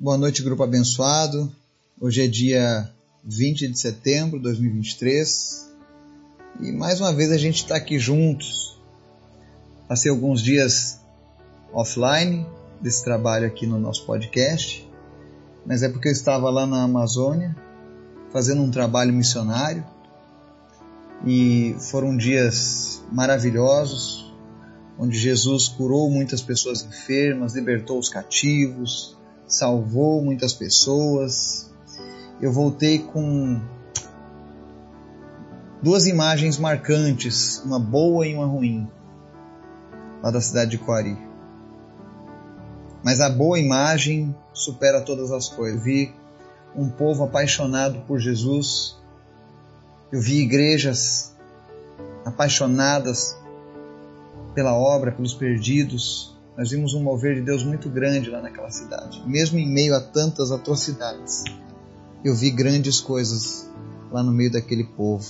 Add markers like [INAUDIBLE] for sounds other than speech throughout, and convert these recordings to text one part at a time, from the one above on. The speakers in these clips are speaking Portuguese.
Boa noite, grupo abençoado. Hoje é dia 20 de setembro de 2023 e mais uma vez a gente está aqui juntos. Passei alguns dias offline desse trabalho aqui no nosso podcast, mas é porque eu estava lá na Amazônia fazendo um trabalho missionário e foram dias maravilhosos onde Jesus curou muitas pessoas enfermas, libertou os cativos, salvou muitas pessoas. Eu voltei com duas imagens marcantes, uma boa e uma ruim, lá da cidade de Coari. Mas a boa imagem supera todas as coisas. Eu vi um povo apaixonado por Jesus. Eu vi igrejas apaixonadas pela obra, pelos perdidos. Nós vimos um mover de Deus muito grande lá naquela cidade. Mesmo em meio a tantas atrocidades, eu vi grandes coisas lá no meio daquele povo.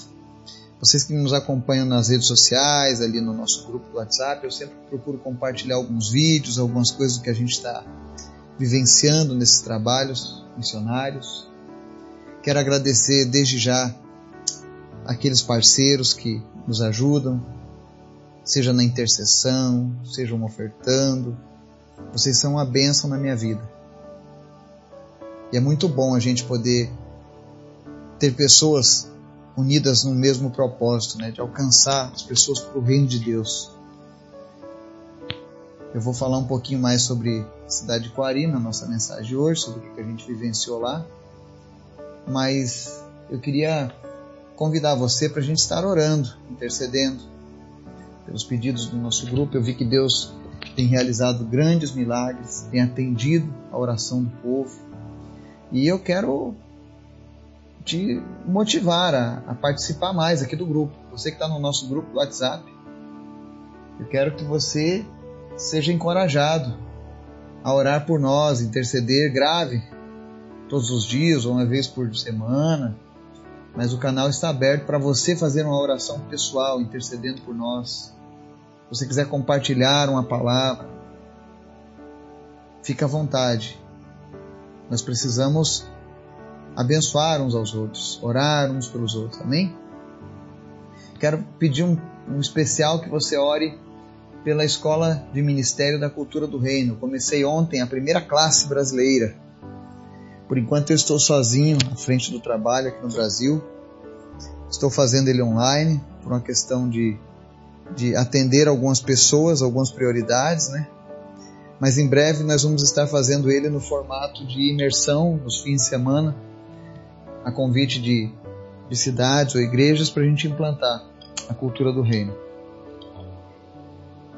Vocês que nos acompanham nas redes sociais, ali no nosso grupo do WhatsApp, eu sempre procuro compartilhar alguns vídeos, algumas coisas que a gente está vivenciando nesses trabalhos missionários. Quero agradecer desde já aqueles parceiros que nos ajudam, seja na intercessão, sejam ofertando. Vocês são uma bênção na minha vida. E é muito bom a gente poder ter pessoas unidas no mesmo propósito, né, de alcançar as pessoas para o reino de Deus. Eu vou falar um pouquinho mais sobre a cidade de Coari na nossa mensagem de hoje, sobre o que a gente vivenciou lá. Mas eu queria convidar você para a gente estar orando, intercedendo pelos pedidos do nosso grupo. Eu vi que Deus tem realizado grandes milagres, tem atendido a oração do povo. E eu quero te motivar a, a participar mais aqui do grupo. Você que está no nosso grupo do WhatsApp, eu quero que você seja encorajado a orar por nós, interceder grave todos os dias ou uma vez por semana. Mas o canal está aberto para você fazer uma oração pessoal, intercedendo por nós você quiser compartilhar uma palavra, fica à vontade. Nós precisamos abençoar uns aos outros, orar uns pelos outros, amém? Quero pedir um, um especial que você ore pela Escola de Ministério da Cultura do Reino. Comecei ontem a primeira classe brasileira. Por enquanto eu estou sozinho à frente do trabalho aqui no Brasil. Estou fazendo ele online por uma questão de de atender algumas pessoas, algumas prioridades, né? Mas em breve nós vamos estar fazendo ele no formato de imersão nos fins de semana, a convite de, de cidades ou igrejas para a gente implantar a cultura do reino.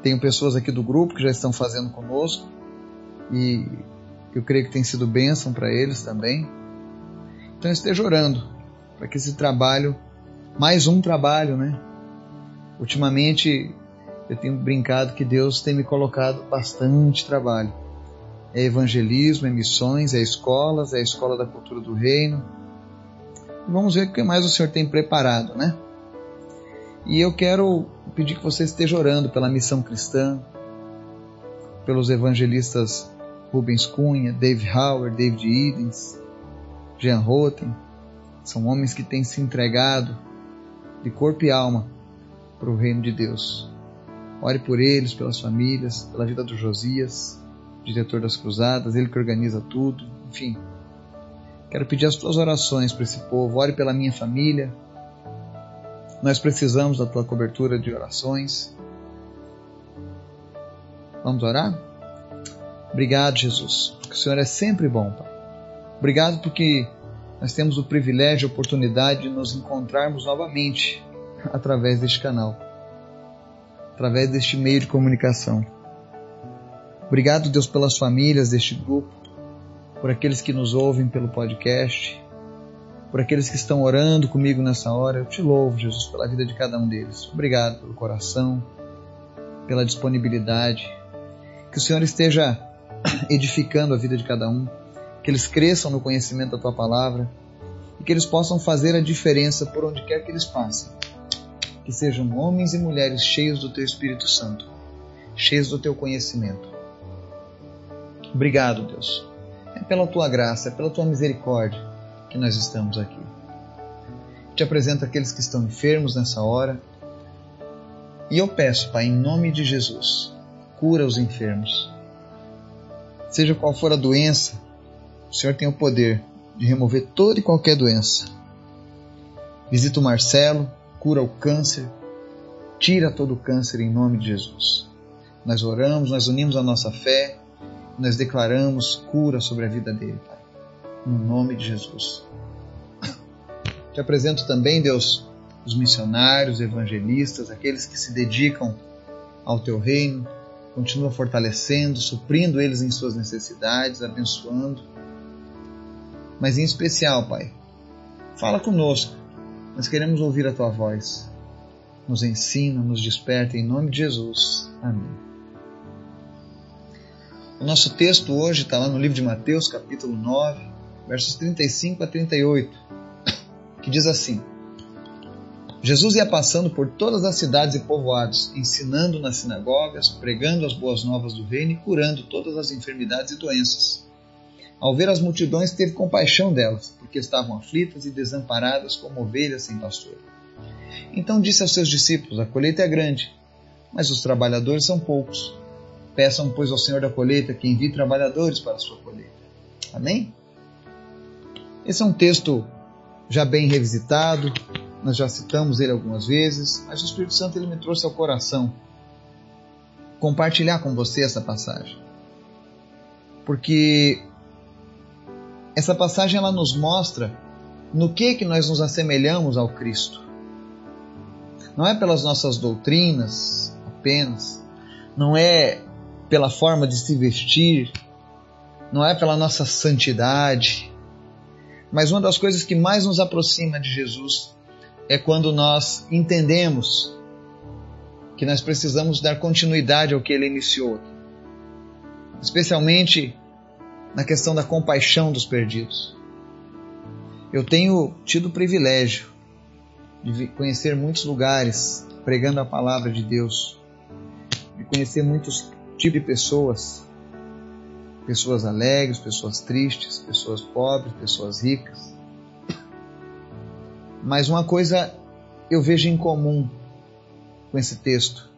Tenho pessoas aqui do grupo que já estão fazendo conosco e eu creio que tem sido bênção para eles também. Então esteja orando para que esse trabalho, mais um trabalho, né? Ultimamente eu tenho brincado que Deus tem me colocado bastante trabalho. É evangelismo, é missões, é escolas, é a escola da cultura do reino. Vamos ver o que mais o Senhor tem preparado, né? E eu quero pedir que você esteja orando pela missão cristã, pelos evangelistas Rubens Cunha, Dave Howard, David Edens, Jean Roten. São homens que têm se entregado de corpo e alma para o reino de Deus. Ore por eles, pelas famílias, pela vida do Josias, diretor das cruzadas, ele que organiza tudo, enfim. Quero pedir as tuas orações para esse povo. Ore pela minha família. Nós precisamos da tua cobertura de orações. Vamos orar? Obrigado, Jesus, porque o Senhor é sempre bom, Pai. Obrigado porque nós temos o privilégio e a oportunidade de nos encontrarmos novamente através deste canal, através deste meio de comunicação. Obrigado, Deus, pelas famílias deste grupo, por aqueles que nos ouvem pelo podcast, por aqueles que estão orando comigo nessa hora. Eu te louvo, Jesus, pela vida de cada um deles. Obrigado pelo coração, pela disponibilidade. Que o Senhor esteja [COUGHS] edificando a vida de cada um, que eles cresçam no conhecimento da tua palavra e que eles possam fazer a diferença por onde quer que eles passem que sejam homens e mulheres cheios do Teu Espírito Santo, cheios do Teu conhecimento. Obrigado, Deus. pela tua graça, é pela tua misericórdia que nós estamos aqui. Te apresento aqueles que estão enfermos nessa hora. E eu peço, Pai, em nome de Jesus, cura os enfermos. Seja qual for a doença, o Senhor tem o poder de remover toda e qualquer doença. Visita o Marcelo, cura o câncer, tira todo o câncer em nome de Jesus. Nós oramos, nós unimos a nossa fé, nós declaramos cura sobre a vida dele, Pai. No nome de Jesus. Te apresento também, Deus, os missionários, evangelistas, aqueles que se dedicam ao teu reino, continua fortalecendo, suprindo eles em suas necessidades, abençoando. Mas em especial, Pai, fala conosco. Nós queremos ouvir a tua voz nos ensina, nos desperta em nome de Jesus. Amém. O nosso texto hoje está lá no livro de Mateus, capítulo 9, versos 35 a 38, que diz assim: Jesus ia passando por todas as cidades e povoados, ensinando nas sinagogas, pregando as boas novas do reino e curando todas as enfermidades e doenças. Ao ver as multidões, teve compaixão delas, porque estavam aflitas e desamparadas como ovelhas sem pastor. Então disse aos seus discípulos: A colheita é grande, mas os trabalhadores são poucos. Peçam, pois, ao Senhor da colheita que envie trabalhadores para a sua colheita. Amém? Esse é um texto já bem revisitado, nós já citamos ele algumas vezes, mas o Espírito Santo ele me trouxe ao coração compartilhar com você essa passagem. Porque essa passagem ela nos mostra no que que nós nos assemelhamos ao Cristo. Não é pelas nossas doutrinas apenas, não é pela forma de se vestir, não é pela nossa santidade, mas uma das coisas que mais nos aproxima de Jesus é quando nós entendemos que nós precisamos dar continuidade ao que ele iniciou, especialmente na questão da compaixão dos perdidos. Eu tenho tido o privilégio de conhecer muitos lugares pregando a palavra de Deus, de conhecer muitos tipos de pessoas, pessoas alegres, pessoas tristes, pessoas pobres, pessoas ricas. Mas uma coisa eu vejo em comum com esse texto.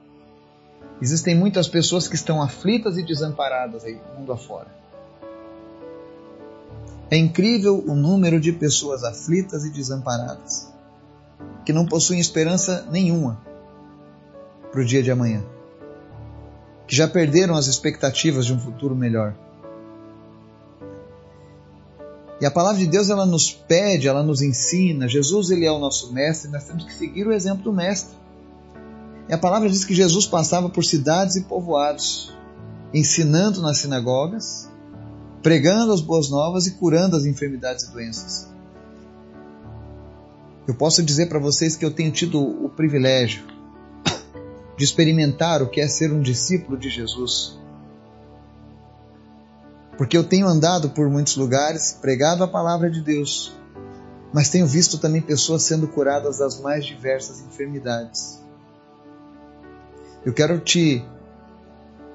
Existem muitas pessoas que estão aflitas e desamparadas aí, mundo afora. É incrível o número de pessoas aflitas e desamparadas que não possuem esperança nenhuma para o dia de amanhã, que já perderam as expectativas de um futuro melhor. E a palavra de Deus ela nos pede, ela nos ensina. Jesus ele é o nosso mestre, nós temos que seguir o exemplo do mestre. E a palavra diz que Jesus passava por cidades e povoados, ensinando nas sinagogas, pregando as boas novas e curando as enfermidades e doenças. Eu posso dizer para vocês que eu tenho tido o privilégio de experimentar o que é ser um discípulo de Jesus. Porque eu tenho andado por muitos lugares, pregado a palavra de Deus, mas tenho visto também pessoas sendo curadas das mais diversas enfermidades. Eu quero te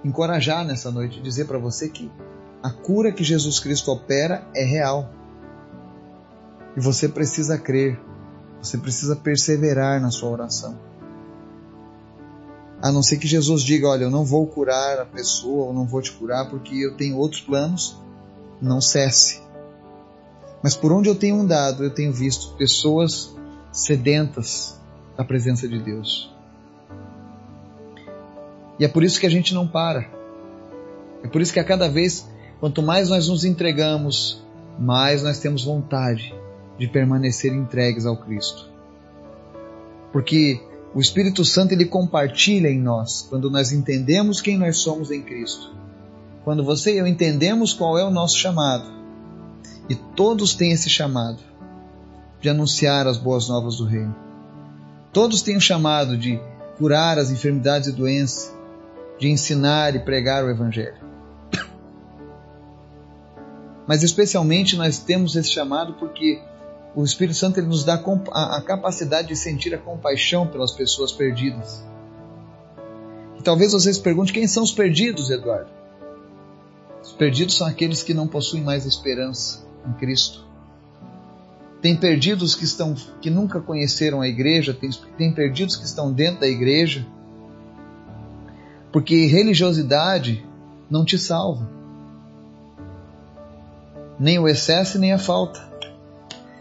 encorajar nessa noite, dizer para você que a cura que Jesus Cristo opera é real. E você precisa crer. Você precisa perseverar na sua oração. A não ser que Jesus diga: Olha, eu não vou curar a pessoa, ou não vou te curar porque eu tenho outros planos, não cesse. Mas por onde eu tenho andado, eu tenho visto pessoas sedentas da presença de Deus. E é por isso que a gente não para. É por isso que a cada vez, quanto mais nós nos entregamos, mais nós temos vontade de permanecer entregues ao Cristo. Porque o Espírito Santo ele compartilha em nós quando nós entendemos quem nós somos em Cristo. Quando você e eu entendemos qual é o nosso chamado. E todos têm esse chamado de anunciar as boas novas do reino. Todos têm o chamado de curar as enfermidades e doenças, de ensinar e pregar o evangelho. Mas especialmente nós temos esse chamado porque o Espírito Santo ele nos dá a capacidade de sentir a compaixão pelas pessoas perdidas. E talvez vocês perguntem quem são os perdidos, Eduardo? Os perdidos são aqueles que não possuem mais esperança em Cristo. Tem perdidos que estão que nunca conheceram a igreja, tem, tem perdidos que estão dentro da igreja. Porque religiosidade não te salva. Nem o excesso nem a falta.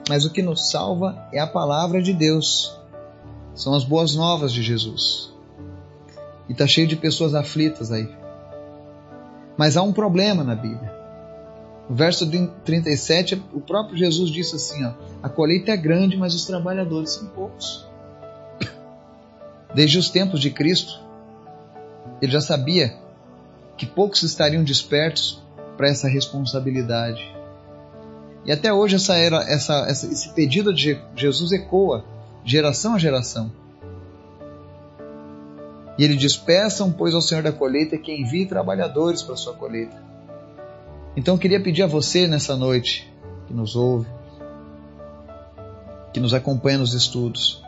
Mas o que nos salva é a palavra de Deus. São as boas novas de Jesus. E está cheio de pessoas aflitas aí. Mas há um problema na Bíblia. No verso 37, o próprio Jesus disse assim: ó, A colheita é grande, mas os trabalhadores são poucos. Desde os tempos de Cristo, ele já sabia que poucos estariam despertos para essa responsabilidade. E até hoje essa era, essa, essa, esse pedido de Jesus ecoa geração a geração. E ele diz: Peçam, pois, ao Senhor da colheita que envie trabalhadores para a sua colheita. Então eu queria pedir a você nessa noite, que nos ouve, que nos acompanha nos estudos,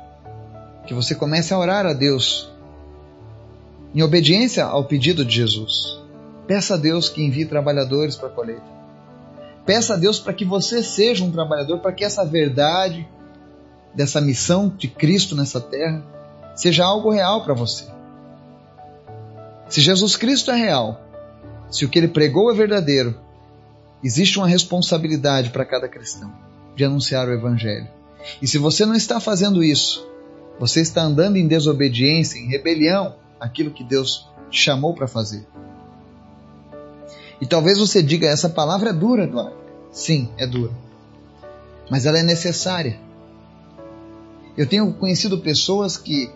que você comece a orar a Deus em obediência ao pedido de Jesus. Peça a Deus que envie trabalhadores para a colheita. Peça a Deus para que você seja um trabalhador, para que essa verdade dessa missão de Cristo nessa terra seja algo real para você. Se Jesus Cristo é real, se o que ele pregou é verdadeiro, existe uma responsabilidade para cada cristão de anunciar o Evangelho. E se você não está fazendo isso, você está andando em desobediência, em rebelião àquilo que Deus chamou para fazer. E talvez você diga: essa palavra é dura, Eduardo. Sim, é dura. Mas ela é necessária. Eu tenho conhecido pessoas que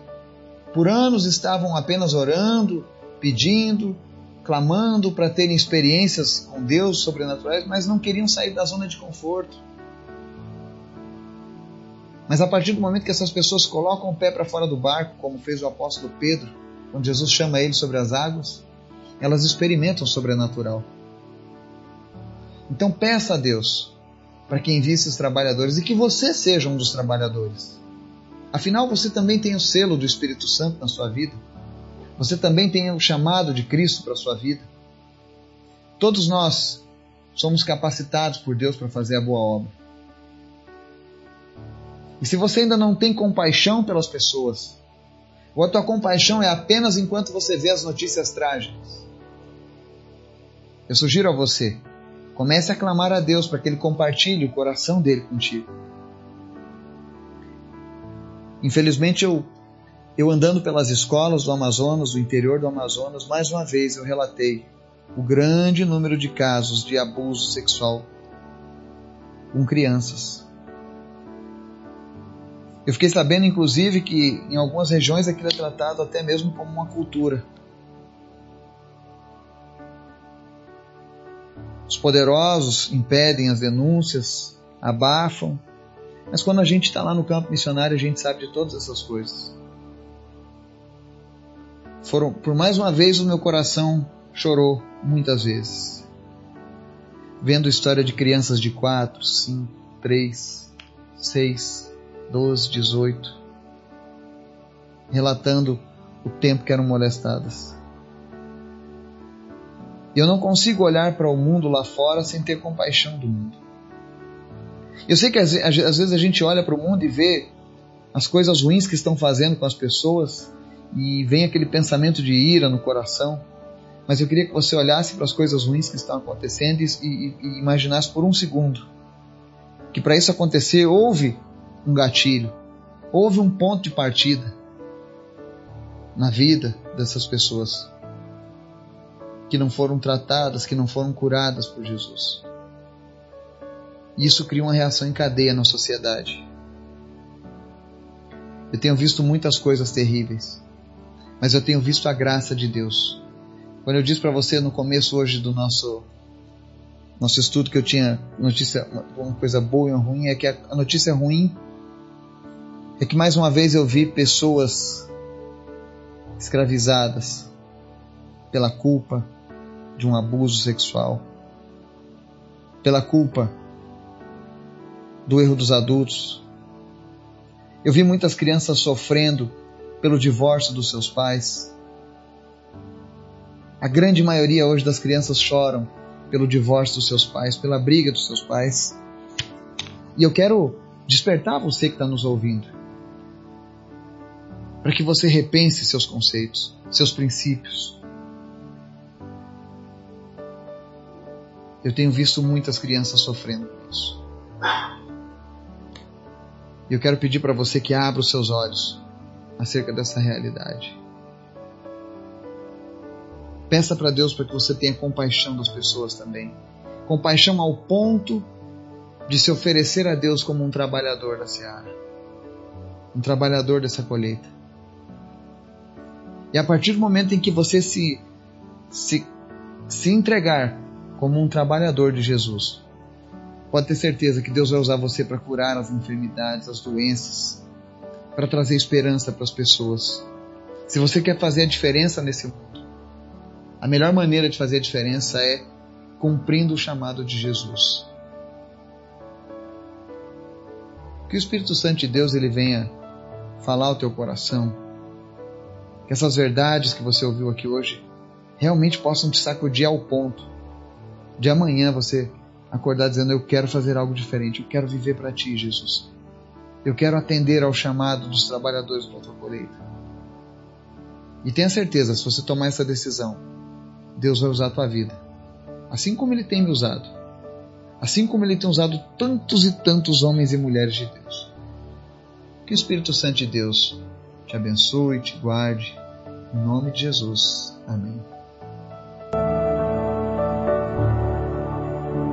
por anos estavam apenas orando, pedindo, clamando para terem experiências com Deus sobrenaturais, mas não queriam sair da zona de conforto. Mas a partir do momento que essas pessoas colocam o pé para fora do barco, como fez o apóstolo Pedro, quando Jesus chama ele sobre as águas, elas experimentam o sobrenatural. Então peça a Deus para que envie esses trabalhadores e que você seja um dos trabalhadores. Afinal, você também tem o selo do Espírito Santo na sua vida. Você também tem o chamado de Cristo para a sua vida. Todos nós somos capacitados por Deus para fazer a boa obra. E se você ainda não tem compaixão pelas pessoas, ou a tua compaixão é apenas enquanto você vê as notícias trágicas, eu sugiro a você Comece a clamar a Deus para que Ele compartilhe o coração dele contigo. Infelizmente, eu, eu andando pelas escolas do Amazonas, do interior do Amazonas, mais uma vez eu relatei o grande número de casos de abuso sexual com crianças. Eu fiquei sabendo, inclusive, que em algumas regiões aquilo é tratado até mesmo como uma cultura. Os poderosos impedem as denúncias, abafam, mas quando a gente está lá no campo missionário, a gente sabe de todas essas coisas. Foram, por mais uma vez, o meu coração chorou muitas vezes, vendo história de crianças de 4, 5, 3, 6, 12, 18, relatando o tempo que eram molestadas. E eu não consigo olhar para o mundo lá fora sem ter compaixão do mundo. Eu sei que às, às vezes a gente olha para o mundo e vê as coisas ruins que estão fazendo com as pessoas e vem aquele pensamento de ira no coração. Mas eu queria que você olhasse para as coisas ruins que estão acontecendo e, e, e imaginasse por um segundo que para isso acontecer houve um gatilho, houve um ponto de partida na vida dessas pessoas que não foram tratadas, que não foram curadas por Jesus. Isso cria uma reação em cadeia na sociedade. Eu tenho visto muitas coisas terríveis, mas eu tenho visto a graça de Deus. Quando eu disse para você no começo hoje do nosso nosso estudo que eu tinha notícia uma coisa boa e uma ruim é que a notícia ruim é que mais uma vez eu vi pessoas escravizadas pela culpa, de um abuso sexual, pela culpa do erro dos adultos. Eu vi muitas crianças sofrendo pelo divórcio dos seus pais. A grande maioria hoje das crianças choram pelo divórcio dos seus pais, pela briga dos seus pais. E eu quero despertar você que está nos ouvindo, para que você repense seus conceitos, seus princípios. Eu tenho visto muitas crianças sofrendo isso. E eu quero pedir para você que abra os seus olhos acerca dessa realidade. Peça para Deus para que você tenha compaixão das pessoas também. Compaixão ao ponto de se oferecer a Deus como um trabalhador da seara, um trabalhador dessa colheita. E a partir do momento em que você se, se, se entregar como um trabalhador de Jesus, pode ter certeza que Deus vai usar você para curar as enfermidades, as doenças, para trazer esperança para as pessoas. Se você quer fazer a diferença nesse mundo, a melhor maneira de fazer a diferença é cumprindo o chamado de Jesus. Que o Espírito Santo de Deus ele venha falar ao teu coração. Que essas verdades que você ouviu aqui hoje realmente possam te sacudir ao ponto de amanhã você acordar dizendo: Eu quero fazer algo diferente, eu quero viver para ti, Jesus. Eu quero atender ao chamado dos trabalhadores da tua colheita. E tenha certeza, se você tomar essa decisão, Deus vai usar a tua vida. Assim como Ele tem me usado. Assim como Ele tem usado tantos e tantos homens e mulheres de Deus. Que o Espírito Santo de Deus te abençoe, te guarde. Em nome de Jesus. Amém.